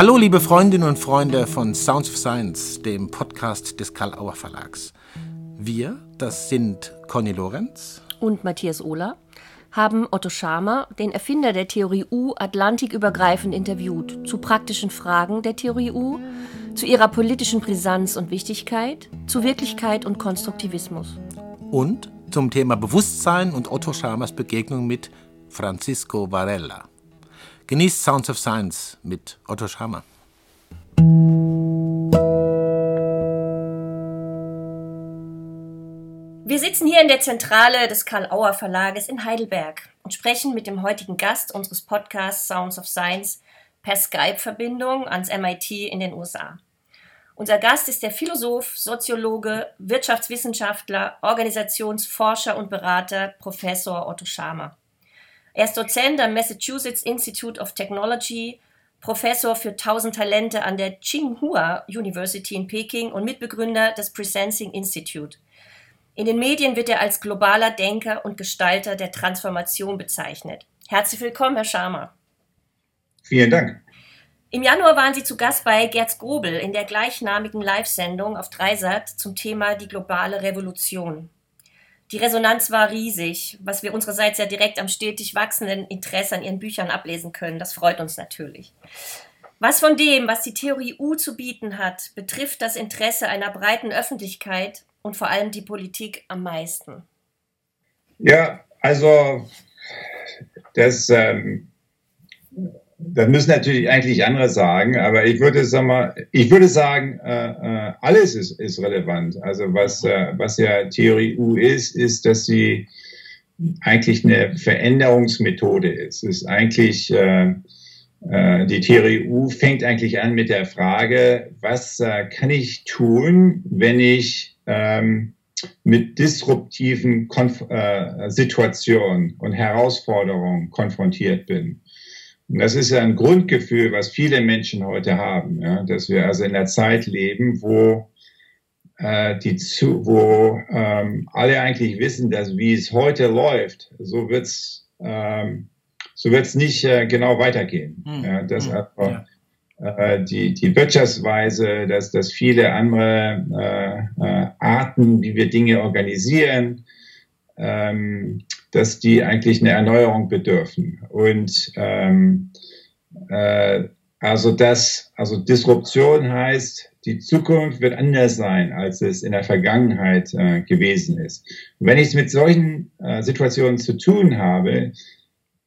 Hallo, liebe Freundinnen und Freunde von Sounds of Science, dem Podcast des Karl Auer Verlags. Wir, das sind Conny Lorenz und Matthias Ohler, haben Otto Schama, den Erfinder der Theorie U, atlantikübergreifend interviewt zu praktischen Fragen der Theorie U, zu ihrer politischen Brisanz und Wichtigkeit, zu Wirklichkeit und Konstruktivismus. Und zum Thema Bewusstsein und Otto Schamas Begegnung mit Francisco Varela. Genießt Sounds of Science mit Otto Schama. Wir sitzen hier in der Zentrale des Karl-Auer Verlages in Heidelberg und sprechen mit dem heutigen Gast unseres Podcasts Sounds of Science per Skype-Verbindung ans MIT in den USA. Unser Gast ist der Philosoph, Soziologe, Wirtschaftswissenschaftler, Organisationsforscher und Berater Professor Otto Schama. Er ist Dozent am Massachusetts Institute of Technology, Professor für 1000 Talente an der Tsinghua University in Peking und Mitbegründer des Presensing Institute. In den Medien wird er als globaler Denker und Gestalter der Transformation bezeichnet. Herzlich willkommen, Herr Schama. Vielen Dank. Im Januar waren Sie zu Gast bei Gerz Grobel in der gleichnamigen Live-Sendung auf Dreisat zum Thema die globale Revolution. Die Resonanz war riesig, was wir unsererseits ja direkt am stetig wachsenden Interesse an Ihren Büchern ablesen können. Das freut uns natürlich. Was von dem, was die Theorie U zu bieten hat, betrifft das Interesse einer breiten Öffentlichkeit und vor allem die Politik am meisten? Ja, also das ähm, das müssen natürlich eigentlich andere sagen, aber ich würde sagen, ich würde sagen, äh, äh, alles ist, ist relevant. Also was, äh, was ja Theorie U ist, ist, dass sie eigentlich eine Veränderungsmethode ist. Es ist eigentlich äh, äh, die Theorie U fängt eigentlich an mit der Frage, was äh, kann ich tun, wenn ich ähm, mit disruptiven Konf Situationen und Herausforderungen konfrontiert bin. Und das ist ja ein Grundgefühl, was viele Menschen heute haben, ja, dass wir also in einer Zeit leben, wo äh, die zu, wo ähm, alle eigentlich wissen, dass wie es heute läuft, so wird's ähm, so wird's nicht äh, genau weitergehen. Mhm. Ja, dass mhm. einfach äh, die die Wirtschaftsweise, dass dass viele andere äh, äh, Arten, wie wir Dinge organisieren, ähm, dass die eigentlich eine Erneuerung bedürfen. Und ähm, äh, also das, also Disruption heißt, die Zukunft wird anders sein, als es in der Vergangenheit äh, gewesen ist. Und wenn ich es mit solchen äh, Situationen zu tun habe,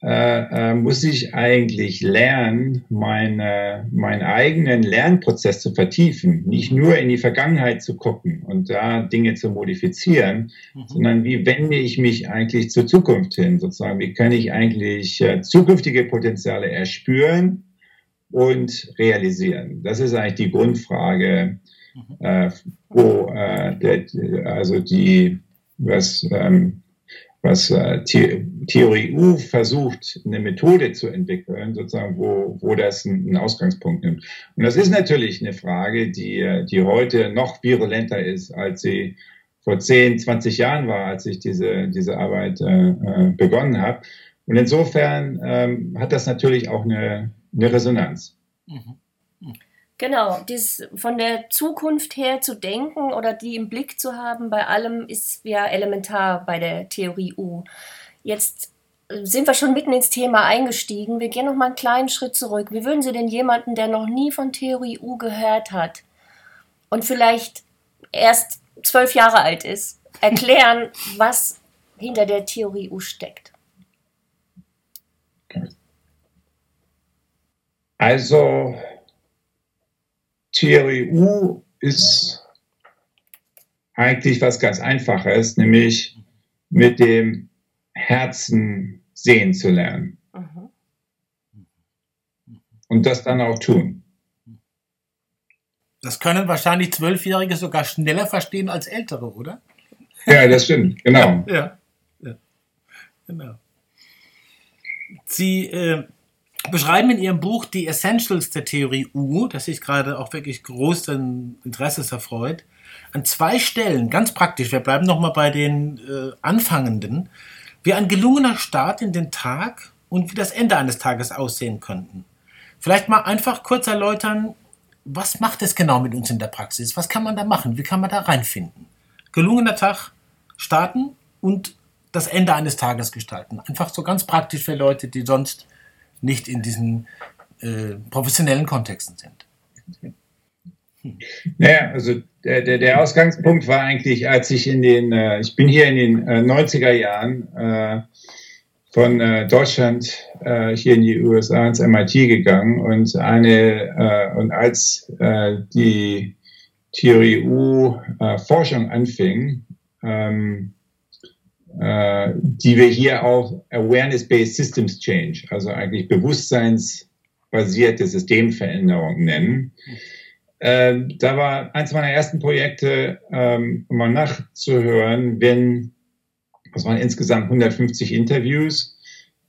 äh, äh, muss ich eigentlich lernen, meine, meinen eigenen Lernprozess zu vertiefen, nicht nur in die Vergangenheit zu gucken und da Dinge zu modifizieren, mhm. sondern wie wende ich mich eigentlich zur Zukunft hin, sozusagen, wie kann ich eigentlich äh, zukünftige Potenziale erspüren und realisieren. Das ist eigentlich die Grundfrage, mhm. äh, wo äh, der, also die was ähm, was äh, Theorie U versucht, eine Methode zu entwickeln, sozusagen, wo, wo das einen Ausgangspunkt nimmt. Und das ist natürlich eine Frage, die, die heute noch virulenter ist, als sie vor 10, 20 Jahren war, als ich diese, diese Arbeit äh, äh, begonnen habe. Und insofern ähm, hat das natürlich auch eine, eine Resonanz. Mhm. Genau, dies von der Zukunft her zu denken oder die im Blick zu haben bei allem ist ja elementar bei der Theorie U. Jetzt äh, sind wir schon mitten ins Thema eingestiegen. Wir gehen noch mal einen kleinen Schritt zurück. Wie würden Sie denn jemanden, der noch nie von Theorie U gehört hat und vielleicht erst zwölf Jahre alt ist, erklären, was hinter der Theorie U steckt? Also TREU ist eigentlich was ganz Einfaches, nämlich mit dem Herzen sehen zu lernen. Und das dann auch tun. Das können wahrscheinlich Zwölfjährige sogar schneller verstehen als Ältere, oder? Ja, das stimmt, genau. Ja, ja, genau. Sie äh, beschreiben in Ihrem Buch die Essentials der Theorie U, das sich gerade auch wirklich großen Interesses erfreut, an zwei Stellen, ganz praktisch, wir bleiben nochmal bei den äh, Anfangenden, wie ein gelungener Start in den Tag und wie das Ende eines Tages aussehen könnten. Vielleicht mal einfach kurz erläutern, was macht es genau mit uns in der Praxis? Was kann man da machen? Wie kann man da reinfinden? Gelungener Tag starten und das Ende eines Tages gestalten. Einfach so ganz praktisch für Leute, die sonst nicht in diesen äh, professionellen Kontexten sind. Naja, also der, der, der Ausgangspunkt war eigentlich, als ich in den, äh, ich bin hier in den äh, 90er Jahren äh, von äh, Deutschland äh, hier in die USA ins MIT gegangen und eine äh, und als äh, die Theorie U äh, Forschung anfing, ähm, äh, die wir hier auch Awareness-Based Systems Change, also eigentlich bewusstseinsbasierte Systemveränderung nennen. Ähm, da war eins meiner ersten Projekte, ähm, mal nachzuhören, wenn, das waren insgesamt 150 Interviews,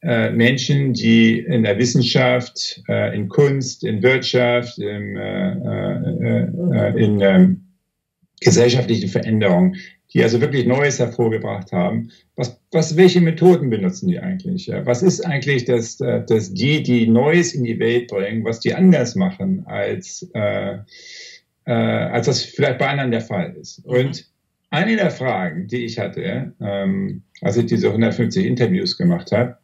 äh, Menschen, die in der Wissenschaft, äh, in Kunst, in Wirtschaft, äh, äh, äh in ähm, gesellschaftlichen Veränderungen die also wirklich Neues hervorgebracht haben. Was, was, welche Methoden benutzen die eigentlich? Was ist eigentlich das, äh, das die, die Neues in die Welt bringen, was die anders machen, als, äh, äh, als das vielleicht bei anderen der Fall ist? Mhm. Und eine der Fragen, die ich hatte, ähm, als ich diese 150 Interviews gemacht habe,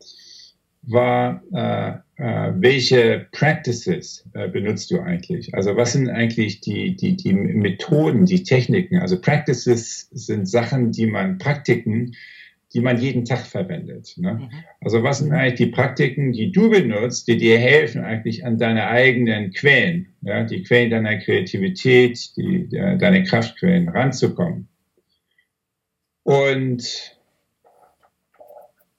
war, äh, äh, welche Practices äh, benutzt du eigentlich? Also was sind eigentlich die, die, die Methoden, die Techniken? Also Practices sind Sachen, die man, Praktiken, die man jeden Tag verwendet. Ne? Mhm. Also was sind eigentlich die Praktiken, die du benutzt, die dir helfen eigentlich an deine eigenen Quellen, ja? die Quellen deiner Kreativität, die, äh, deine Kraftquellen ranzukommen? Und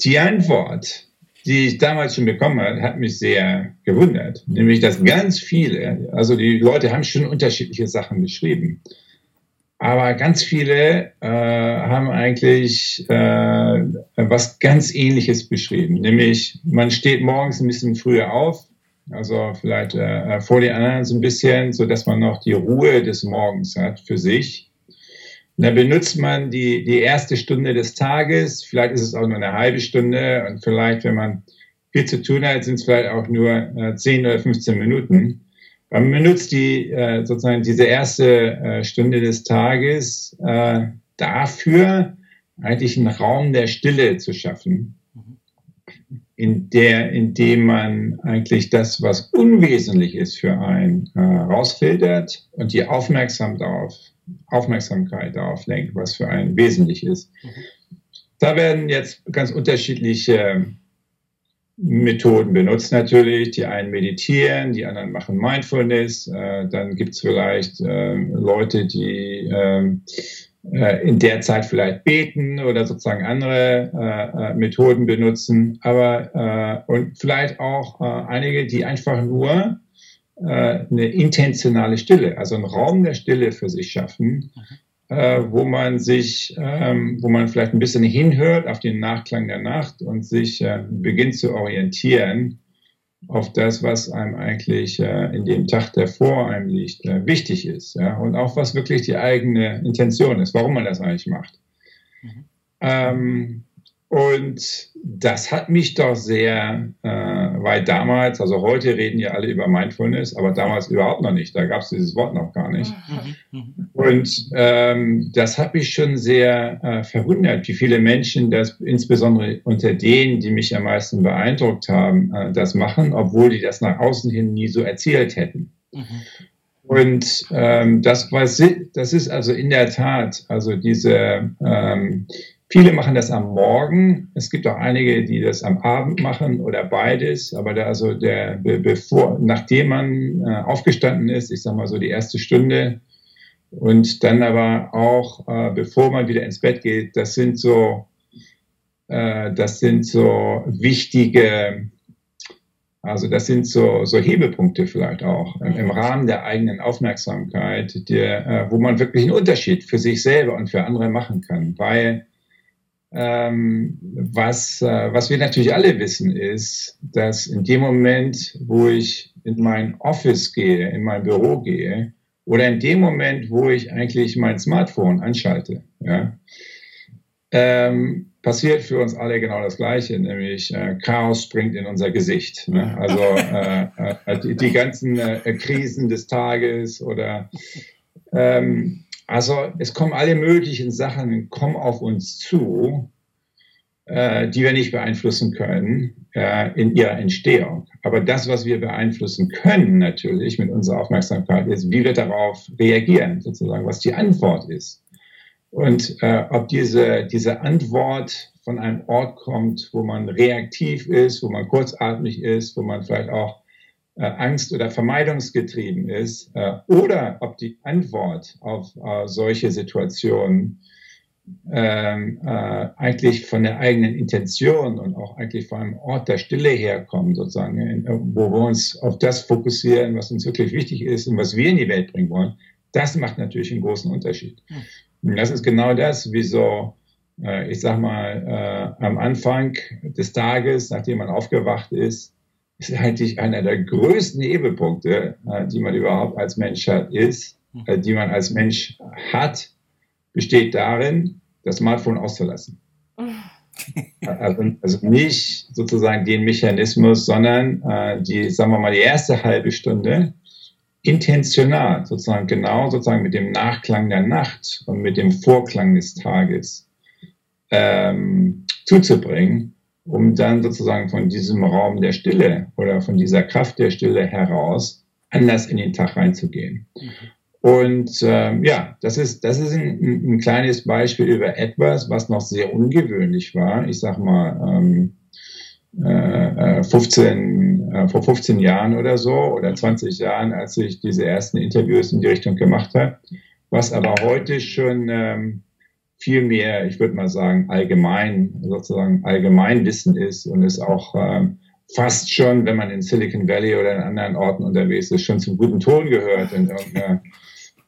die Antwort, die ich damals schon bekommen habe, hat mich sehr gewundert. Nämlich, dass ganz viele, also die Leute haben schon unterschiedliche Sachen beschrieben. Aber ganz viele äh, haben eigentlich äh, was ganz Ähnliches beschrieben. Nämlich, man steht morgens ein bisschen früher auf, also vielleicht äh, vor den anderen so ein bisschen, so dass man noch die Ruhe des Morgens hat für sich. Dann benutzt man die, die erste Stunde des Tages, vielleicht ist es auch nur eine halbe Stunde und vielleicht, wenn man viel zu tun hat, sind es vielleicht auch nur äh, 10 oder 15 Minuten. Man benutzt die, äh, sozusagen diese erste äh, Stunde des Tages äh, dafür, eigentlich einen Raum der Stille zu schaffen, in der, in dem man eigentlich das, was unwesentlich ist für einen, äh, rausfiltert und die aufmerksam darauf Aufmerksamkeit darauf lenkt, was für einen wesentlich ist. Da werden jetzt ganz unterschiedliche Methoden benutzt natürlich. Die einen meditieren, die anderen machen Mindfulness. Äh, dann gibt es vielleicht äh, Leute, die äh, in der Zeit vielleicht beten oder sozusagen andere Methoden benutzen. Aber und vielleicht auch einige, die einfach nur äh, eine intentionale Stille, also einen Raum der Stille für sich schaffen, mhm. äh, wo man sich, ähm, wo man vielleicht ein bisschen hinhört auf den Nachklang der Nacht und sich äh, beginnt zu orientieren auf das, was einem eigentlich äh, in dem Tag, der vor einem liegt, äh, wichtig ist. Ja? Und auch was wirklich die eigene Intention ist, warum man das eigentlich macht. Mhm. Ähm, und das hat mich doch sehr, äh, weil damals, also heute reden ja alle über Mindfulness, aber damals überhaupt noch nicht. Da gab es dieses Wort noch gar nicht. Mhm. Und ähm, das hat mich schon sehr äh, verwundert, wie viele Menschen das, insbesondere unter denen, die mich am meisten beeindruckt haben, äh, das machen, obwohl die das nach außen hin nie so erzählt hätten. Mhm. Und ähm, das, war, das ist also in der Tat, also diese ähm, Viele machen das am Morgen. Es gibt auch einige, die das am Abend machen oder beides. Aber da also der, bevor, nachdem man äh, aufgestanden ist, ich sag mal so die erste Stunde und dann aber auch, äh, bevor man wieder ins Bett geht, das sind so, äh, das sind so wichtige, also das sind so, so Hebepunkte vielleicht auch im, im Rahmen der eigenen Aufmerksamkeit, der, äh, wo man wirklich einen Unterschied für sich selber und für andere machen kann, weil ähm, was, äh, was wir natürlich alle wissen, ist, dass in dem Moment, wo ich in mein Office gehe, in mein Büro gehe, oder in dem Moment, wo ich eigentlich mein Smartphone anschalte, ja, ähm, passiert für uns alle genau das Gleiche, nämlich äh, Chaos springt in unser Gesicht. Ne? Also äh, äh, die, die, ganzen äh, Krisen des Tages oder ähm, also es kommen alle möglichen Sachen, kommen auf uns zu, äh, die wir nicht beeinflussen können äh, in ihrer Entstehung. Aber das, was wir beeinflussen können natürlich mit unserer Aufmerksamkeit, ist, wie wir darauf reagieren, sozusagen, was die Antwort ist. Und äh, ob diese, diese Antwort von einem Ort kommt, wo man reaktiv ist, wo man kurzatmig ist, wo man vielleicht auch äh, Angst- oder Vermeidungsgetrieben ist, äh, oder ob die Antwort auf äh, solche Situationen ähm, äh, eigentlich von der eigenen Intention und auch eigentlich von einem Ort der Stille herkommen, sozusagen, wo wir uns auf das fokussieren, was uns wirklich wichtig ist und was wir in die Welt bringen wollen, das macht natürlich einen großen Unterschied. Hm. Und das ist genau das, wieso, äh, ich sag mal, äh, am Anfang des Tages, nachdem man aufgewacht ist, ist eigentlich einer der größten Hebelpunkte, äh, die man überhaupt als Mensch hat, ist, hm. äh, die man als Mensch hat, besteht darin, das Smartphone auszulassen. Also, also, nicht sozusagen den Mechanismus, sondern äh, die, sagen wir mal, die erste halbe Stunde intentional, sozusagen genau sozusagen mit dem Nachklang der Nacht und mit dem Vorklang des Tages ähm, zuzubringen, um dann sozusagen von diesem Raum der Stille oder von dieser Kraft der Stille heraus anders in den Tag reinzugehen. Mhm. Und ähm, ja, das ist, das ist ein, ein, kleines Beispiel über etwas, was noch sehr ungewöhnlich war. Ich sag mal, ähm, äh, 15, äh, vor 15 Jahren oder so oder 20 Jahren, als ich diese ersten Interviews in die Richtung gemacht habe, was aber heute schon ähm, viel mehr, ich würde mal sagen, allgemein, sozusagen Allgemeinwissen ist und es auch ähm, fast schon, wenn man in Silicon Valley oder in anderen Orten unterwegs ist, schon zum guten Ton gehört in irgendeiner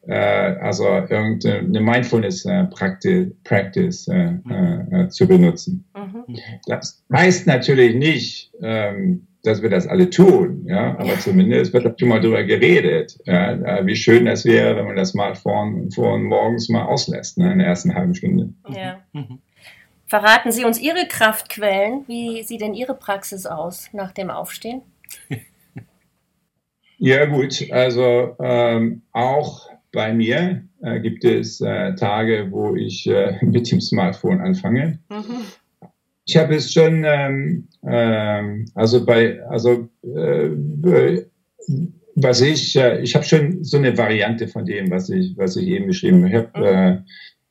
äh, also irgendeine Mindfulness äh, Practice, Practice äh, äh, zu benutzen. Mhm. Das heißt natürlich nicht, ähm, dass wir das alle tun, ja, aber zumindest wird schon mal darüber geredet, ja, wie schön das wäre, wenn man das Smartphone vor morgens mal auslässt, ne, in der ersten halben Stunde. Ja. Mhm. Verraten Sie uns Ihre Kraftquellen. Wie sieht denn Ihre Praxis aus nach dem Aufstehen? Ja gut, also ähm, auch bei mir äh, gibt es äh, Tage, wo ich äh, mit dem Smartphone anfange. Mhm. Ich habe es schon, ähm, ähm, also bei, also äh, was ich, äh, ich habe schon so eine Variante von dem, was ich, was ich eben beschrieben habe. Ich habe mhm. äh,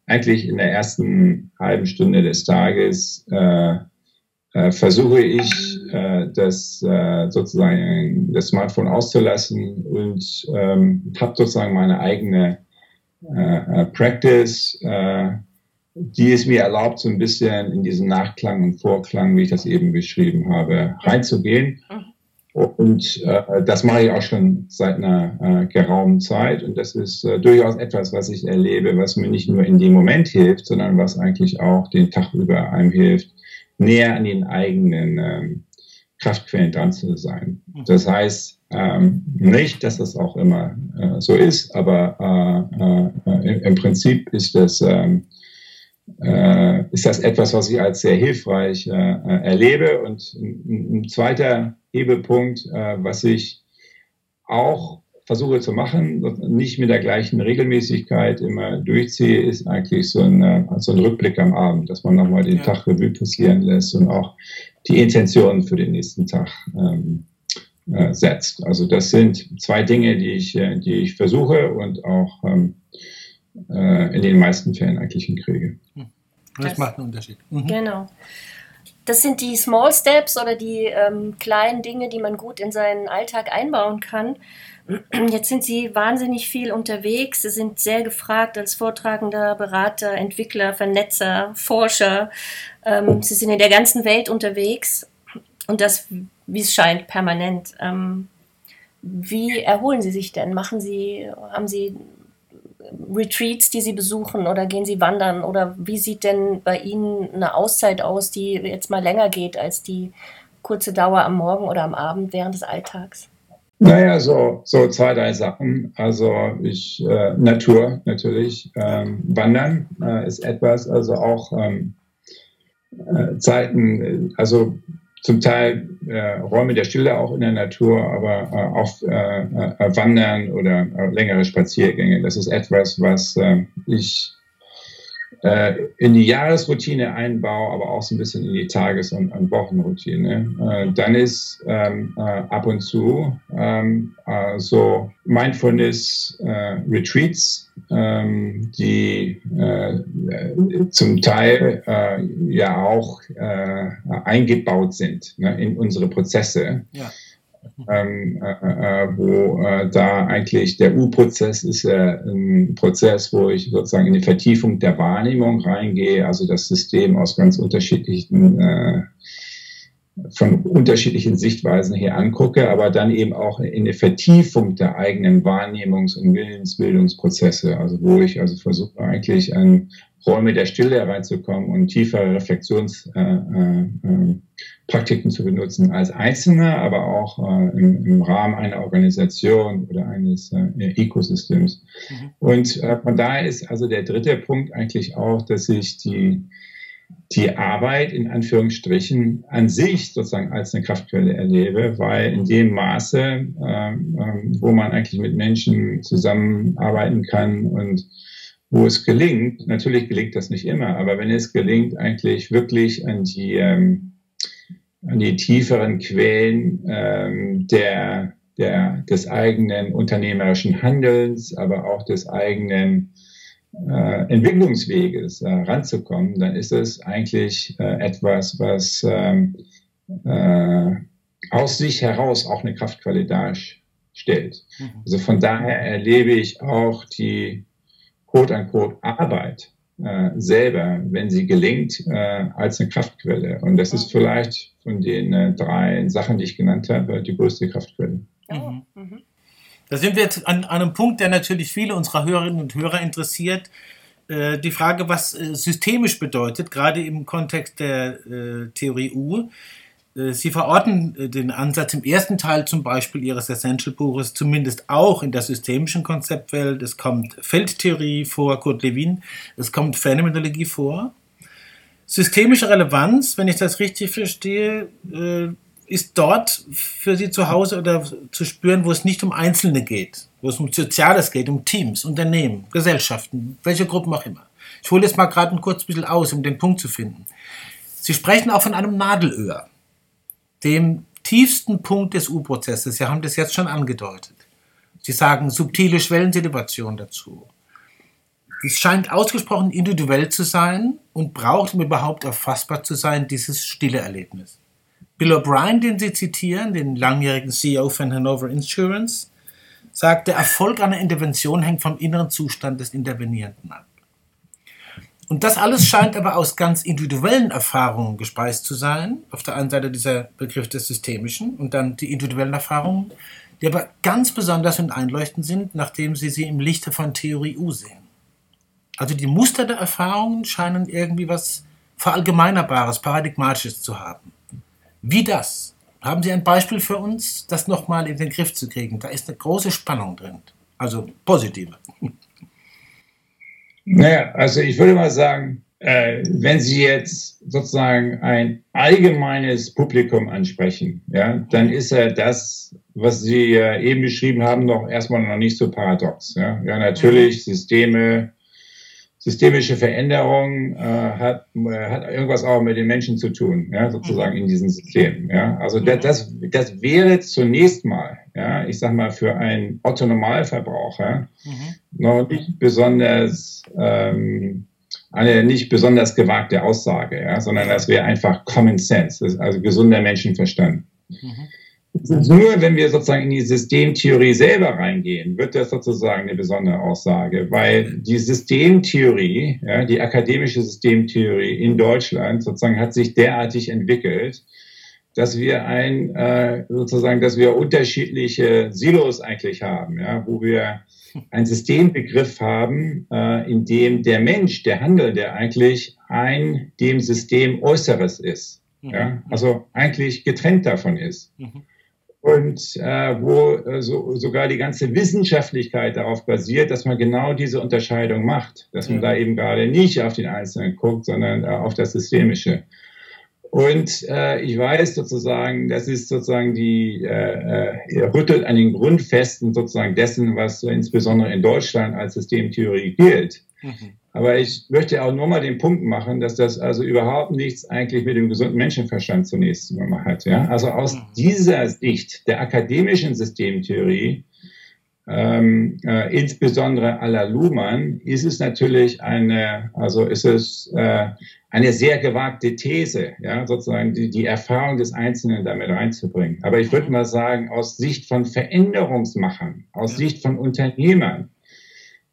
eigentlich in der ersten halben Stunde des Tages äh, äh, versuche ich, äh, das äh, sozusagen das Smartphone auszulassen und ähm, habe sozusagen meine eigene äh, äh, Practice, äh, die es mir erlaubt, so ein bisschen in diesen Nachklang und Vorklang, wie ich das eben beschrieben habe, reinzugehen. Und äh, das mache ich auch schon seit einer äh, geraumen Zeit. Und das ist äh, durchaus etwas, was ich erlebe, was mir nicht nur in dem Moment hilft, sondern was eigentlich auch den Tag über einem hilft, näher an den eigenen ähm, Kraftquellen dran zu sein. Mhm. Das heißt ähm, nicht, dass das auch immer äh, so ist, aber äh, äh, im, Prinzip ist das, ähm, äh, ist das etwas, was ich als sehr hilfreich äh, äh, erlebe. Und ein, ein zweiter Hebelpunkt, was ich auch versuche zu machen, nicht mit der gleichen Regelmäßigkeit immer durchziehe, ist eigentlich so ein, so ein Rückblick am Abend, dass man nochmal den ja. Tag Revue passieren lässt und auch die Intentionen für den nächsten Tag ähm, äh, setzt. Also das sind zwei Dinge, die ich, äh, die ich versuche und auch ähm, äh, in den meisten Fällen eigentlich hinkriege. Hm. Das, das macht einen Unterschied. Mhm. Genau. Das sind die Small Steps oder die ähm, kleinen Dinge, die man gut in seinen Alltag einbauen kann. Jetzt sind Sie wahnsinnig viel unterwegs. Sie sind sehr gefragt als Vortragender, Berater, Entwickler, Vernetzer, Forscher. Ähm, Sie sind in der ganzen Welt unterwegs und das, wie es scheint, permanent. Ähm, wie erholen Sie sich denn? Machen Sie, haben Sie Retreats, die Sie besuchen oder gehen Sie wandern? Oder wie sieht denn bei Ihnen eine Auszeit aus, die jetzt mal länger geht als die kurze Dauer am Morgen oder am Abend während des Alltags? Naja, so, so zwei, drei Sachen. Also ich, äh, Natur natürlich. Ähm, Wandern äh, ist etwas, also auch ähm, äh, Zeiten, also zum Teil äh, Räume der Stille auch in der Natur, aber äh, auch äh, äh, Wandern oder äh, längere Spaziergänge. Das ist etwas, was äh, ich in die Jahresroutine einbaue, aber auch so ein bisschen in die Tages- und, und Wochenroutine. Äh, dann ist ähm, äh, ab und zu ähm, äh, so Mindfulness-Retreats, äh, ähm, die äh, zum Teil äh, ja auch äh, eingebaut sind ne, in unsere Prozesse. Ja ähm, äh, äh, wo äh, da eigentlich der U-Prozess ist äh, ein Prozess, wo ich sozusagen in die Vertiefung der Wahrnehmung reingehe, also das System aus ganz unterschiedlichen äh, von unterschiedlichen Sichtweisen her angucke, aber dann eben auch in die Vertiefung der eigenen Wahrnehmungs- und Willensbildungsprozesse, also wo ich also versuche eigentlich an Räume der Stille hereinzukommen und tiefere Reflexionspraktiken äh, äh, zu benutzen als Einzelner, aber auch äh, im, im, Rahmen einer Organisation oder eines äh, Ökosystems. Mhm. Und äh, von daher ist also der dritte Punkt eigentlich auch, dass ich die die Arbeit in Anführungsstrichen an sich sozusagen als eine Kraftquelle erlebe, weil in dem Maße, ähm, ähm, wo man eigentlich mit Menschen zusammenarbeiten kann und wo es gelingt, natürlich gelingt das nicht immer, aber wenn es gelingt, eigentlich wirklich an die, ähm, an die tieferen Quellen ähm, der, der, des eigenen unternehmerischen Handelns, aber auch des eigenen äh, Entwicklungsweges äh, ranzukommen, dann ist es eigentlich äh, etwas, was ähm, äh, aus sich heraus auch eine Kraftquelle darstellt. Mhm. Also von daher erlebe ich auch die quote-unquote Arbeit äh, selber, wenn sie gelingt, äh, als eine Kraftquelle. Und das ist vielleicht von den äh, drei Sachen, die ich genannt habe, die größte Kraftquelle. Mhm. Mhm. Da sind wir jetzt an, an, einem Punkt, der natürlich viele unserer Hörerinnen und Hörer interessiert. Äh, die Frage, was äh, systemisch bedeutet, gerade im Kontext der äh, Theorie U. Äh, Sie verorten äh, den Ansatz im ersten Teil zum Beispiel Ihres Essential-Buches zumindest auch in der systemischen Konzeptwelt. Es kommt Feldtheorie vor, Kurt Lewin, es kommt Phänomenologie vor. Systemische Relevanz, wenn ich das richtig verstehe, äh, ist dort für Sie zu Hause oder zu spüren, wo es nicht um Einzelne geht, wo es um Soziales geht, um Teams, Unternehmen, Gesellschaften, welche Gruppen auch immer. Ich hole jetzt mal gerade ein kurz bisschen aus, um den Punkt zu finden. Sie sprechen auch von einem Nadelöhr dem tiefsten Punkt des U-Prozesses. Sie haben das jetzt schon angedeutet. Sie sagen subtile Schwellensituation dazu. Es scheint ausgesprochen individuell zu sein und braucht, um überhaupt erfassbar zu sein, dieses stille Erlebnis. Bill O'Brien, den Sie zitieren, den langjährigen CEO von Hanover Insurance, sagt, der Erfolg einer Intervention hängt vom inneren Zustand des Intervenierenden ab. Und das alles scheint aber aus ganz individuellen Erfahrungen gespeist zu sein. Auf der einen Seite dieser Begriff des Systemischen und dann die individuellen Erfahrungen, die aber ganz besonders und einleuchtend sind, nachdem Sie sie im Lichte von Theorie U sehen. Also die Muster der Erfahrungen scheinen irgendwie was Verallgemeinerbares, Paradigmatisches zu haben. Wie das? Haben Sie ein Beispiel für uns, das nochmal in den Griff zu kriegen? Da ist eine große Spannung drin. Also positive. Naja, also ich würde mal sagen, äh, wenn Sie jetzt sozusagen ein allgemeines Publikum ansprechen, ja, dann ist ja das, was Sie äh, eben beschrieben haben, noch erstmal noch nicht so paradox. Ja, ja natürlich Systeme, systemische Veränderung äh, hat, äh, hat irgendwas auch mit den Menschen zu tun, ja, sozusagen in diesem System. Ja, also das, das, das wäre zunächst mal, ja, ich sag mal für einen Otto-Normalverbraucher mhm. noch nicht besonders ähm, eine nicht besonders gewagte Aussage, ja, sondern das wäre einfach Common Sense, also gesunder Menschenverstand. Mhm. Nur wenn wir sozusagen in die Systemtheorie selber reingehen, wird das sozusagen eine besondere Aussage, weil die Systemtheorie, ja, die akademische Systemtheorie in Deutschland sozusagen hat sich derartig entwickelt, dass wir ein äh, sozusagen, dass wir unterschiedliche Silos eigentlich haben, ja, wo wir einen Systembegriff haben, äh, in dem der Mensch, der Handelnde eigentlich ein dem System Äußeres ist, ja, also eigentlich getrennt davon ist. Mhm. Und äh, wo äh, so, sogar die ganze Wissenschaftlichkeit darauf basiert, dass man genau diese Unterscheidung macht, dass man da eben gerade nicht auf den Einzelnen guckt, sondern äh, auf das Systemische. Und äh, ich weiß sozusagen, das ist sozusagen die, äh, äh rüttelt an den Grundfesten sozusagen dessen, was so insbesondere in Deutschland als Systemtheorie gilt. Mhm. Aber ich möchte auch nur mal den Punkt machen, dass das also überhaupt nichts eigentlich mit dem gesunden Menschenverstand zunächst mal hat. Ja? Also aus mhm. dieser Sicht der akademischen Systemtheorie, ähm, äh, insbesondere la Luhmann, ist es natürlich eine, also ist es äh, eine sehr gewagte These, ja, sozusagen die, die Erfahrung des Einzelnen damit reinzubringen. Aber ich würde mhm. mal sagen, aus Sicht von Veränderungsmachern, aus Sicht von Unternehmern,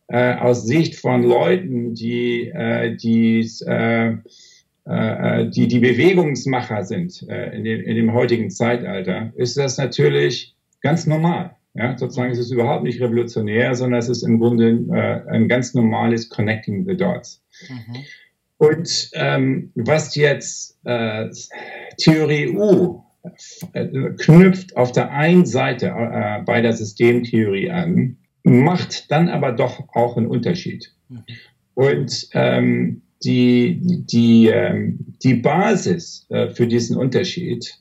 äh, aus Sicht von Leuten, die, äh, die, äh, äh, die, die Bewegungsmacher sind äh, in, dem, in dem heutigen Zeitalter, ist das natürlich ganz normal. Ja, sozusagen ist es überhaupt nicht revolutionär, sondern es ist im Grunde äh, ein ganz normales Connecting the Dots. Mhm. Und ähm, was jetzt äh, Theorie U äh, knüpft auf der einen Seite äh, bei der Systemtheorie an, macht dann aber doch auch einen Unterschied. Und ähm, die, die, ähm, die Basis äh, für diesen Unterschied,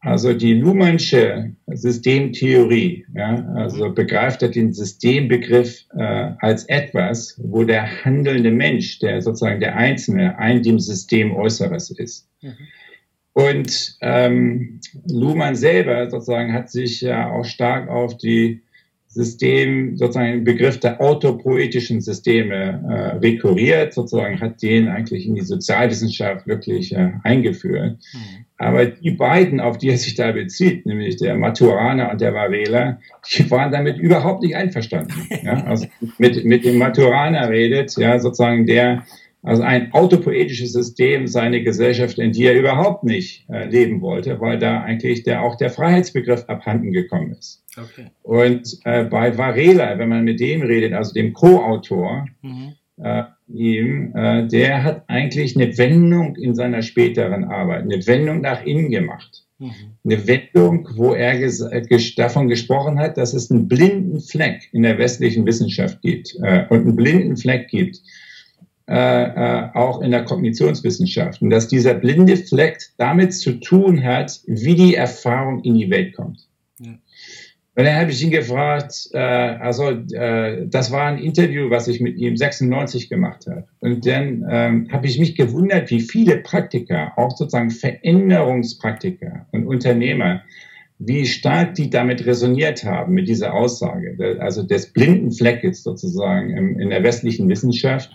also die Luhmannsche Systemtheorie, ja, also begreift er den Systembegriff äh, als etwas, wo der handelnde Mensch, der sozusagen der Einzelne, ein dem System Äußeres ist. Mhm. Und ähm, Luhmann selber sozusagen hat sich ja auch stark auf die System, sozusagen den Begriff der autopoetischen Systeme äh, rekurriert, sozusagen hat den eigentlich in die Sozialwissenschaft wirklich äh, eingeführt. Mhm. Aber die beiden, auf die er sich da bezieht, nämlich der Maturana und der Varela, die waren damit überhaupt nicht einverstanden. Ja? Also mit, mit dem Maturana redet, ja, sozusagen der also ein autopoetisches System, seine Gesellschaft, in die er überhaupt nicht äh, leben wollte, weil da eigentlich der, auch der Freiheitsbegriff abhanden gekommen ist. Okay. Und äh, bei Varela, wenn man mit dem redet, also dem Co-Autor, mhm. äh, ihm, äh, der hat eigentlich eine Wendung in seiner späteren Arbeit, eine Wendung nach innen gemacht. Mhm. Eine Wendung, wo er ges äh, ges davon gesprochen hat, dass es einen blinden Fleck in der westlichen Wissenschaft gibt und einen blinden Fleck gibt äh, äh, auch in der Kognitionswissenschaft. Und dass dieser blinde Fleck damit zu tun hat, wie die Erfahrung in die Welt kommt. Ja. Und dann habe ich ihn gefragt, äh, also äh, das war ein Interview, was ich mit ihm 96 gemacht habe. Und dann ähm, habe ich mich gewundert, wie viele Praktiker, auch sozusagen Veränderungspraktiker und Unternehmer, wie stark die damit resoniert haben, mit dieser Aussage, also des blinden Fleckes sozusagen in der westlichen Wissenschaft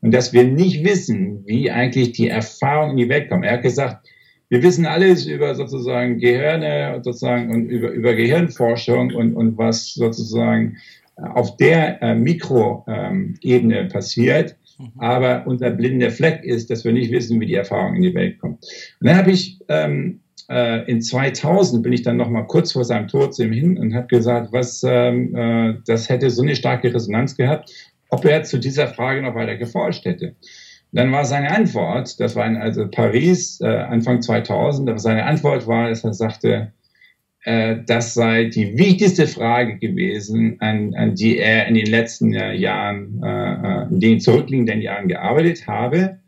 und dass wir nicht wissen, wie eigentlich die Erfahrung in die Welt kommt. Er hat gesagt, wir wissen alles über sozusagen Gehirne sozusagen und über, über Gehirnforschung und, und was sozusagen auf der äh, Mikroebene ähm, passiert. Mhm. Aber unser blinder Fleck ist, dass wir nicht wissen, wie die Erfahrung in die Welt kommt. Und dann habe ich ähm, äh, in 2000 bin ich dann noch mal kurz vor seinem Tod zu ihm hin und habe gesagt, was ähm, äh, das hätte so eine starke Resonanz gehabt ob er zu dieser Frage noch weiter geforscht hätte. Dann war seine Antwort, das war in also Paris, äh, Anfang 2000, aber seine Antwort war, dass er sagte, äh, das sei die wichtigste Frage gewesen, an, an die er in den letzten äh, Jahren, äh, in den zurückliegenden Jahren gearbeitet habe.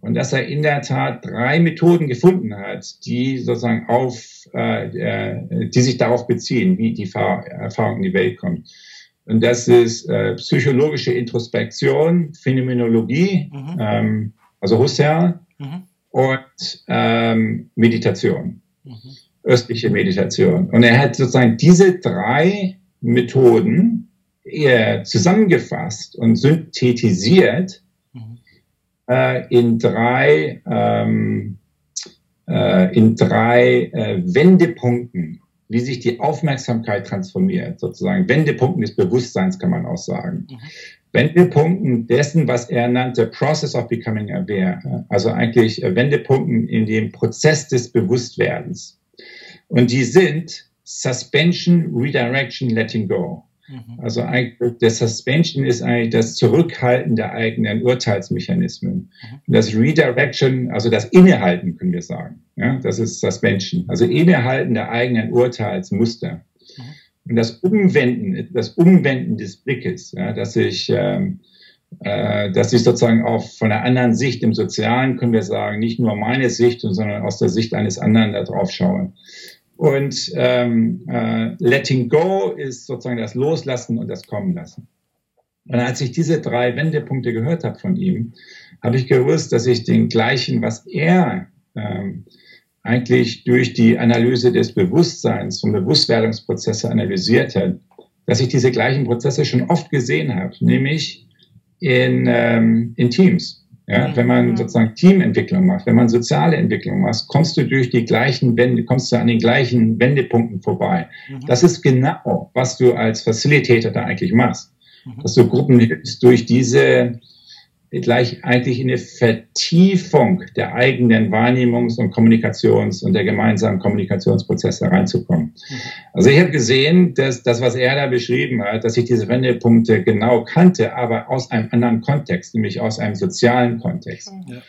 Und dass er in der Tat drei Methoden gefunden hat, die sozusagen auf, äh, die sich darauf beziehen, wie die Erfahrung in die Welt kommt. Und das ist äh, psychologische Introspektion, Phänomenologie, mhm. ähm, also Husserl mhm. und ähm, Meditation, mhm. östliche Meditation. Und er hat sozusagen diese drei Methoden eher zusammengefasst und synthetisiert mhm. äh, in drei ähm, äh, in drei äh, Wendepunkten wie sich die Aufmerksamkeit transformiert, sozusagen Wendepunkten des Bewusstseins kann man auch sagen. Mhm. Wendepunkten dessen, was er nannte Process of Becoming Aware, also eigentlich Wendepunkten in dem Prozess des Bewusstwerdens. Und die sind Suspension, Redirection, Letting Go. Mhm. Also eigentlich, der Suspension ist eigentlich das Zurückhalten der eigenen Urteilsmechanismen. Mhm. Das Redirection, also das Innehalten, können wir sagen. Ja, das ist das Menschen. Also Innehalten der eigenen Urteilsmuster. Mhm. Und das Umwenden, das Umwenden des Blickes, ja, dass ich, ähm, äh, dass ich sozusagen auch von einer anderen Sicht im Sozialen, können wir sagen, nicht nur meine Sicht, sondern aus der Sicht eines anderen da drauf schaue. Und ähm, äh, Letting Go ist sozusagen das Loslassen und das Kommen lassen. Und als ich diese drei Wendepunkte gehört habe von ihm, habe ich gewusst, dass ich den gleichen, was er ähm, eigentlich durch die Analyse des Bewusstseins und Bewusstwerdungsprozesse analysiert hat, dass ich diese gleichen Prozesse schon oft gesehen habe, nämlich in, ähm, in Teams. Ja, mhm. wenn man mhm. sozusagen Teamentwicklung macht, wenn man soziale Entwicklung macht, kommst du durch die gleichen Wende, kommst du an den gleichen Wendepunkten vorbei. Mhm. Das ist genau, was du als Facilitator da eigentlich machst. Mhm. Dass du Gruppen hilfst, durch diese gleich eigentlich in eine Vertiefung der eigenen Wahrnehmungs- und Kommunikations- und der gemeinsamen Kommunikationsprozesse reinzukommen. Mhm. Also ich habe gesehen, dass das, was er da beschrieben hat, dass ich diese Wendepunkte genau kannte, aber aus einem anderen Kontext, nämlich aus einem sozialen Kontext. Ja.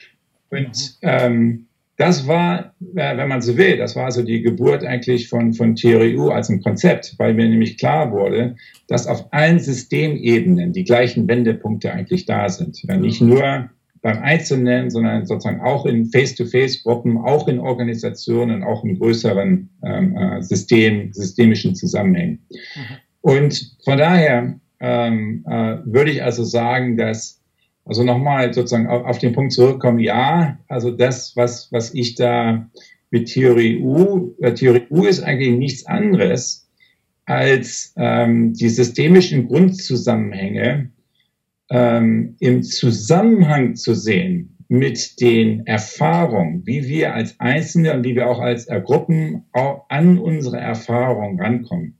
Und ähm, das war, äh, wenn man so will, das war also die Geburt eigentlich von, von Theorie U als ein Konzept, weil mir nämlich klar wurde, dass auf allen Systemebenen die gleichen Wendepunkte eigentlich da sind. Ja, nicht nur beim Einzelnen, sondern sozusagen auch in Face-to-Face-Gruppen, auch in Organisationen, auch in größeren ähm, äh, System, systemischen Zusammenhängen. Mhm. Und von daher ähm, äh, würde ich also sagen, dass also nochmal sozusagen auf den Punkt zurückkommen, ja, also das, was, was ich da mit Theorie U, äh, Theorie U ist eigentlich nichts anderes als ähm, die systemischen Grundzusammenhänge ähm, im Zusammenhang zu sehen mit den Erfahrungen, wie wir als Einzelne und wie wir auch als Gruppen auch an unsere Erfahrungen rankommen.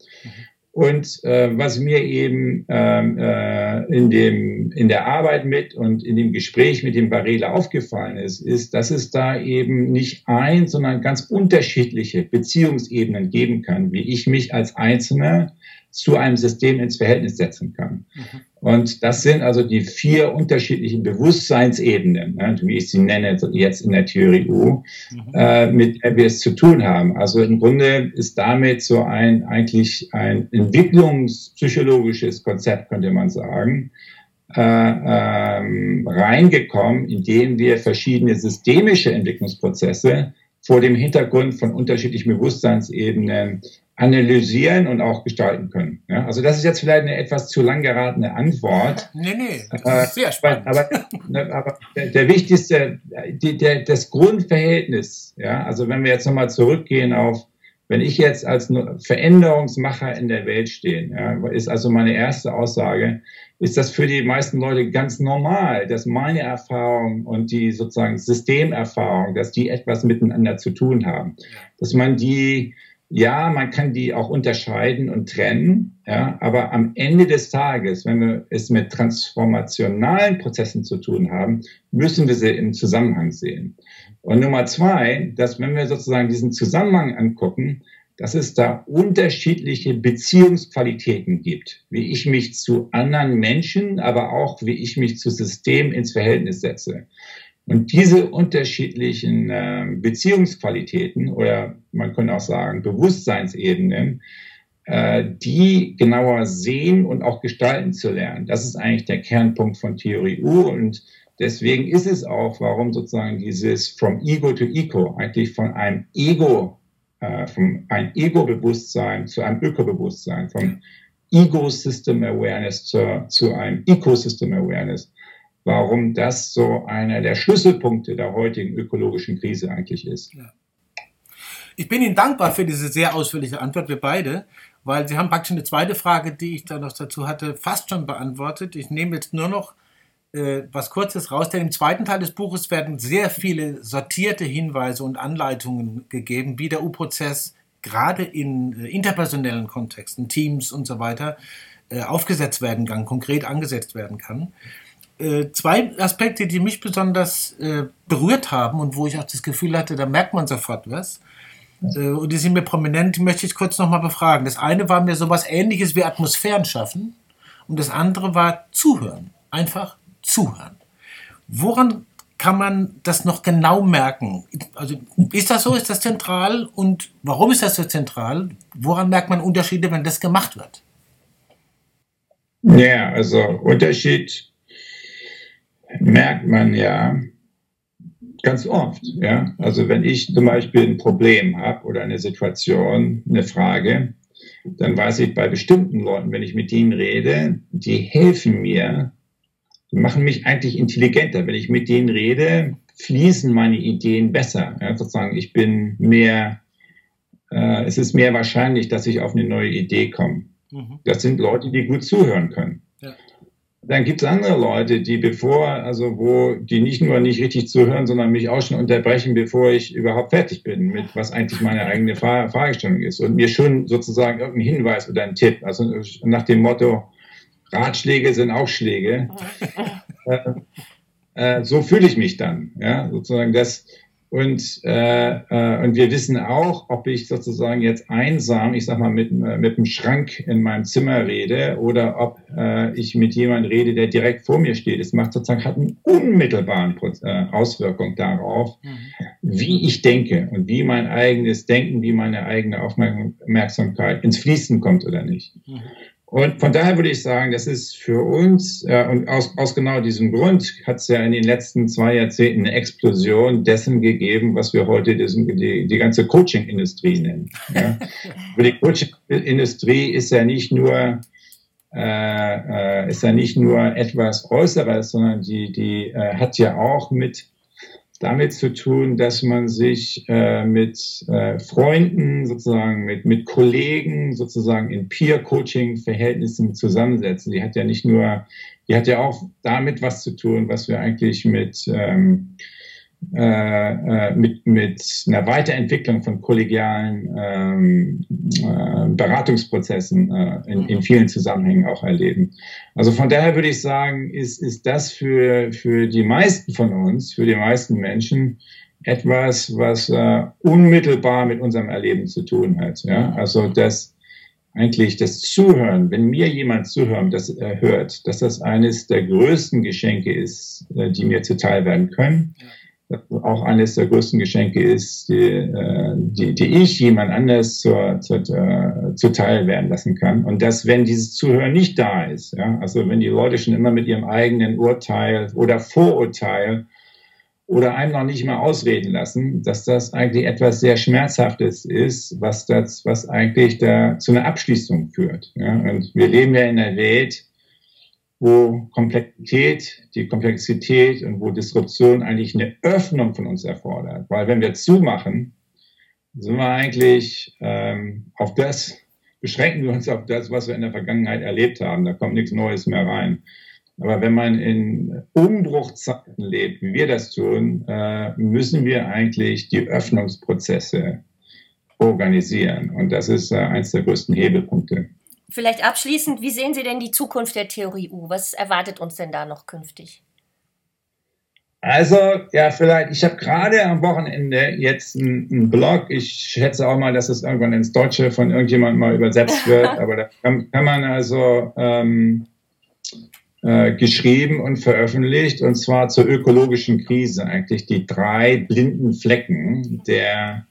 Und äh, was mir eben ähm, äh, in, dem, in der Arbeit mit und in dem Gespräch mit dem Varela aufgefallen ist, ist, dass es da eben nicht ein, sondern ganz unterschiedliche Beziehungsebenen geben kann, wie ich mich als Einzelner zu einem System ins Verhältnis setzen kann. Mhm. Und das sind also die vier unterschiedlichen Bewusstseinsebenen, ne, wie ich sie nenne jetzt in der Theorie U, mhm. äh, mit der wir es zu tun haben. Also im Grunde ist damit so ein eigentlich ein entwicklungspsychologisches Konzept, könnte man sagen, äh, ähm, reingekommen, indem wir verschiedene systemische Entwicklungsprozesse vor dem Hintergrund von unterschiedlichen Bewusstseinsebenen analysieren und auch gestalten können. Ja, also das ist jetzt vielleicht eine etwas zu lang geratene Antwort. Nee, nee, das ist sehr spannend. Aber, aber, aber der, der, wichtigste, die, der, das Grundverhältnis, ja, also wenn wir jetzt nochmal zurückgehen auf, wenn ich jetzt als Veränderungsmacher in der Welt stehe, ja, ist also meine erste Aussage, ist das für die meisten Leute ganz normal, dass meine Erfahrung und die sozusagen Systemerfahrung, dass die etwas miteinander zu tun haben. Dass man die ja, man kann die auch unterscheiden und trennen, ja, aber am Ende des Tages, wenn wir es mit transformationalen Prozessen zu tun haben, müssen wir sie im Zusammenhang sehen. Und Nummer zwei, dass wenn wir sozusagen diesen Zusammenhang angucken, dass es da unterschiedliche Beziehungsqualitäten gibt, wie ich mich zu anderen Menschen, aber auch wie ich mich zu Systemen ins Verhältnis setze. Und diese unterschiedlichen äh, Beziehungsqualitäten oder man könnte auch sagen Bewusstseinsebenen, äh, die genauer sehen und auch gestalten zu lernen, das ist eigentlich der Kernpunkt von Theorie U. Und deswegen ist es auch, warum sozusagen dieses From Ego to Eco eigentlich von einem Ego, äh, von einem Ego-Bewusstsein zu einem Öko-Bewusstsein, vom Ego-System Awareness zu, zu einem Ecosystem Awareness warum das so einer der Schlüsselpunkte der heutigen ökologischen Krise eigentlich ist. Ja. Ich bin Ihnen dankbar für diese sehr ausführliche Antwort, wir beide, weil Sie haben praktisch eine zweite Frage, die ich da noch dazu hatte, fast schon beantwortet. Ich nehme jetzt nur noch äh, was Kurzes raus, denn im zweiten Teil des Buches werden sehr viele sortierte Hinweise und Anleitungen gegeben, wie der U-Prozess gerade in äh, interpersonellen Kontexten, Teams und so weiter, äh, aufgesetzt werden kann, konkret angesetzt werden kann äh, zwei Aspekte, die mich besonders äh, berührt haben und wo ich auch das Gefühl hatte, da merkt man sofort was. Äh, und die sind mir prominent, die möchte ich kurz nochmal befragen. Das eine war mir sowas ähnliches wie Atmosphären schaffen und das andere war zuhören. Einfach zuhören. Woran kann man das noch genau merken? Also ist das so? Ist das zentral? Und warum ist das so zentral? Woran merkt man Unterschiede, wenn das gemacht wird? Ja, also Unterschied merkt man ja ganz oft. Ja, also wenn ich zum Beispiel ein Problem habe oder eine Situation, eine Frage, dann weiß ich bei bestimmten Leuten, wenn ich mit ihnen rede, die helfen mir, die machen mich eigentlich intelligenter. Wenn ich mit denen rede, fließen meine Ideen besser. Ja, sozusagen, ich bin mehr, äh, es ist mehr wahrscheinlich, dass ich auf eine neue Idee komme. Mhm. Das sind Leute, die gut zuhören können. Dann gibt es andere Leute, die bevor, also wo, die nicht nur nicht richtig zuhören, sondern mich auch schon unterbrechen, bevor ich überhaupt fertig bin mit, was eigentlich meine eigene Fragestellung ist und mir schon sozusagen irgendeinen Hinweis oder einen Tipp, also nach dem Motto, Ratschläge sind auch Schläge. äh, äh, so fühle ich mich dann, ja, sozusagen das, und, äh, äh, und wir wissen auch, ob ich sozusagen jetzt einsam, ich sag mal, mit, äh, mit einem Schrank in meinem Zimmer rede oder ob äh, ich mit jemandem rede, der direkt vor mir steht. Es macht sozusagen, hat einen unmittelbaren äh, Auswirkung darauf, mhm. wie ich denke und wie mein eigenes Denken, wie meine eigene Aufmerksamkeit ins Fließen kommt oder nicht. Mhm. Und von daher würde ich sagen, das ist für uns, äh, und aus, aus genau diesem Grund hat es ja in den letzten zwei Jahrzehnten eine Explosion dessen gegeben, was wir heute diesen, die, die ganze Coaching-Industrie nennen. Ja. die Coaching-Industrie ist ja nicht nur äh, äh, ist ja nicht nur etwas Äußeres, sondern die, die äh, hat ja auch mit damit zu tun, dass man sich äh, mit äh, Freunden, sozusagen mit, mit Kollegen, sozusagen in Peer-Coaching-Verhältnissen zusammensetzt. Die hat ja nicht nur, die hat ja auch damit was zu tun, was wir eigentlich mit ähm, äh, äh, mit, mit einer Weiterentwicklung von kollegialen ähm, äh, Beratungsprozessen äh, in, in vielen Zusammenhängen auch erleben. Also von daher würde ich sagen, ist, ist das für, für die meisten von uns, für die meisten Menschen etwas, was äh, unmittelbar mit unserem Erleben zu tun hat. Ja? Also das eigentlich das Zuhören, wenn mir jemand zuhört, das er hört, dass das eines der größten Geschenke ist, äh, die mir zuteil werden können. Auch eines der größten Geschenke ist, die, äh, die, die ich jemand anders zur, zur, äh, zuteil werden lassen kann. Und dass, wenn dieses Zuhören nicht da ist, ja, also wenn die Leute schon immer mit ihrem eigenen Urteil oder Vorurteil oder einem noch nicht mal ausreden lassen, dass das eigentlich etwas sehr Schmerzhaftes ist, was das, was eigentlich da zu einer Abschließung führt. Ja. Und wir leben ja in einer Welt, wo Komplexität, die Komplexität und wo Disruption eigentlich eine Öffnung von uns erfordert. Weil wenn wir zumachen, sind wir eigentlich ähm, auf das, beschränken wir uns auf das, was wir in der Vergangenheit erlebt haben. Da kommt nichts Neues mehr rein. Aber wenn man in Umbruchzeiten lebt, wie wir das tun, äh, müssen wir eigentlich die Öffnungsprozesse organisieren. Und das ist äh, eins der größten Hebelpunkte. Vielleicht abschließend, wie sehen Sie denn die Zukunft der Theorie U? Was erwartet uns denn da noch künftig? Also, ja, vielleicht, ich habe gerade am Wochenende jetzt einen Blog. Ich schätze auch mal, dass es irgendwann ins Deutsche von irgendjemandem mal übersetzt wird, aber da kann, kann man also ähm, äh, geschrieben und veröffentlicht, und zwar zur ökologischen Krise, eigentlich die drei blinden Flecken der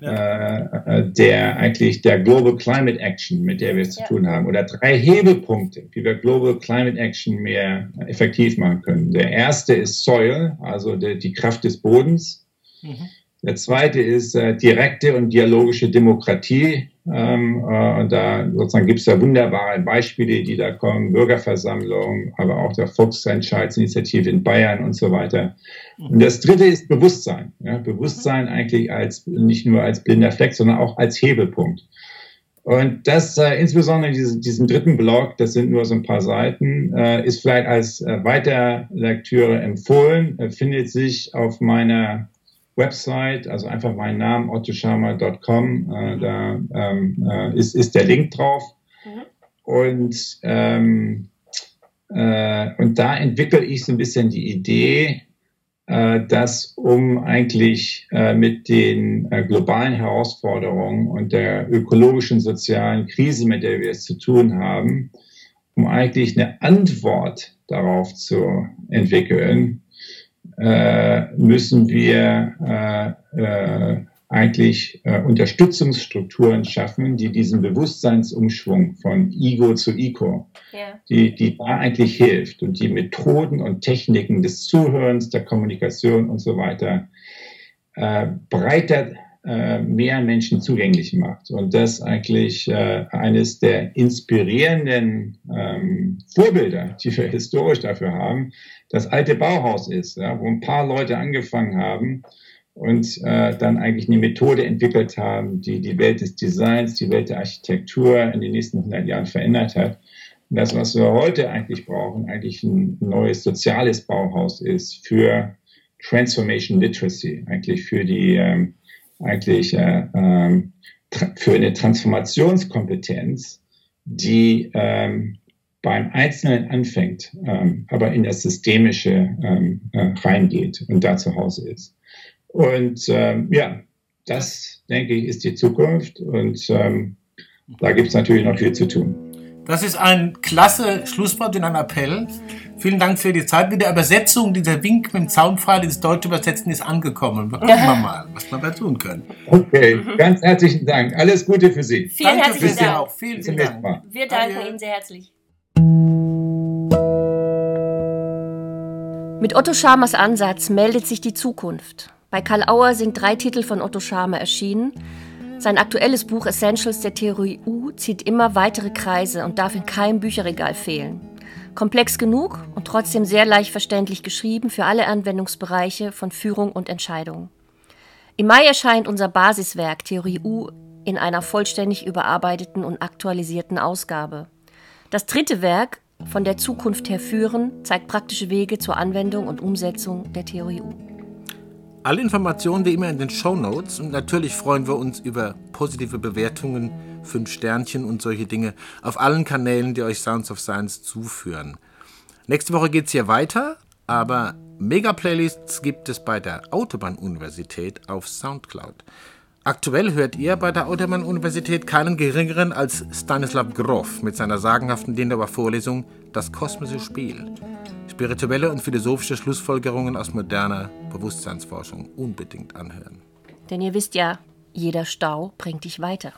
ja. äh, der eigentlich der Global Climate Action, mit der wir es ja. zu tun haben, oder drei Hebelpunkte, wie wir Global Climate Action mehr effektiv machen können. Der erste ist Soil, also die, die Kraft des Bodens. Mhm. Der zweite ist äh, direkte und dialogische Demokratie. Ähm, äh, und da sozusagen gibt es da wunderbare Beispiele, die da kommen, Bürgerversammlung, aber auch der Volksentscheidsinitiative in Bayern und so weiter. Und das dritte ist Bewusstsein. Ja? Bewusstsein eigentlich als nicht nur als blinder Fleck, sondern auch als Hebelpunkt. Und das äh, insbesondere diese, diesen dritten Blog, das sind nur so ein paar Seiten, äh, ist vielleicht als äh, Weiterlektüre empfohlen, äh, findet sich auf meiner Website, also einfach meinen Namen ottoschama.com, äh, da ähm, äh, ist, ist der Link drauf. Mhm. Und, ähm, äh, und da entwickle ich so ein bisschen die Idee, äh, dass um eigentlich äh, mit den äh, globalen Herausforderungen und der ökologischen, sozialen Krise, mit der wir es zu tun haben, um eigentlich eine Antwort darauf zu entwickeln, müssen wir äh, äh, eigentlich äh, Unterstützungsstrukturen schaffen, die diesen Bewusstseinsumschwung von Ego zu Ego, yeah. die, die da eigentlich hilft und die Methoden und Techniken des Zuhörens, der Kommunikation und so weiter äh, breiter äh, mehr Menschen zugänglich macht. Und das eigentlich äh, eines der inspirierenden ähm, Vorbilder, die wir historisch dafür haben, das alte Bauhaus ist, ja, wo ein paar Leute angefangen haben, und äh, dann eigentlich eine Methode entwickelt haben, die die Welt des Designs, die Welt der Architektur in den nächsten 100 Jahren verändert hat. Und das, was wir heute eigentlich brauchen, eigentlich ein neues soziales Bauhaus ist für Transformation Literacy, eigentlich für die, ähm, eigentlich äh, ähm, für eine Transformationskompetenz, die ähm, beim Einzelnen anfängt, ähm, aber in das Systemische äh, reingeht und da zu Hause ist. Und ja, das, denke ich, ist die Zukunft. Und da gibt es natürlich noch viel zu tun. Das ist ein klasse Schlusswort in einem Appell. Vielen Dank für die Zeit. Mit der Übersetzung, dieser Wink mit dem Zaunpfahl, dieses deutsche Übersetzen ist angekommen. Wir gucken wir mal, was wir da tun können. Okay, ganz herzlichen Dank. Alles Gute für Sie. Vielen Danke herzlichen für Sie Dank. auch. Vielen, vielen Dank. Wir danken Adieu. Ihnen sehr herzlich. Mit Otto Schamers Ansatz meldet sich die Zukunft. Bei Karl Auer sind drei Titel von Otto Scharmer erschienen. Sein aktuelles Buch Essentials der Theorie U zieht immer weitere Kreise und darf in keinem Bücherregal fehlen. Komplex genug und trotzdem sehr leicht verständlich geschrieben für alle Anwendungsbereiche von Führung und Entscheidung. Im Mai erscheint unser Basiswerk Theorie U in einer vollständig überarbeiteten und aktualisierten Ausgabe. Das dritte Werk, von der Zukunft her führen, zeigt praktische Wege zur Anwendung und Umsetzung der Theorie U. Alle Informationen wie immer in den Show Notes und natürlich freuen wir uns über positive Bewertungen, fünf Sternchen und solche Dinge auf allen Kanälen, die euch Sounds of Science zuführen. Nächste Woche geht es hier weiter, aber Mega-Playlists gibt es bei der Autobahn-Universität auf Soundcloud. Aktuell hört ihr bei der Autobahn-Universität keinen geringeren als Stanislav Grof mit seiner sagenhaften Lindauer Vorlesung Das kosmische Spiel. Spirituelle und philosophische Schlussfolgerungen aus moderner Bewusstseinsforschung unbedingt anhören. Denn ihr wisst ja, jeder Stau bringt dich weiter.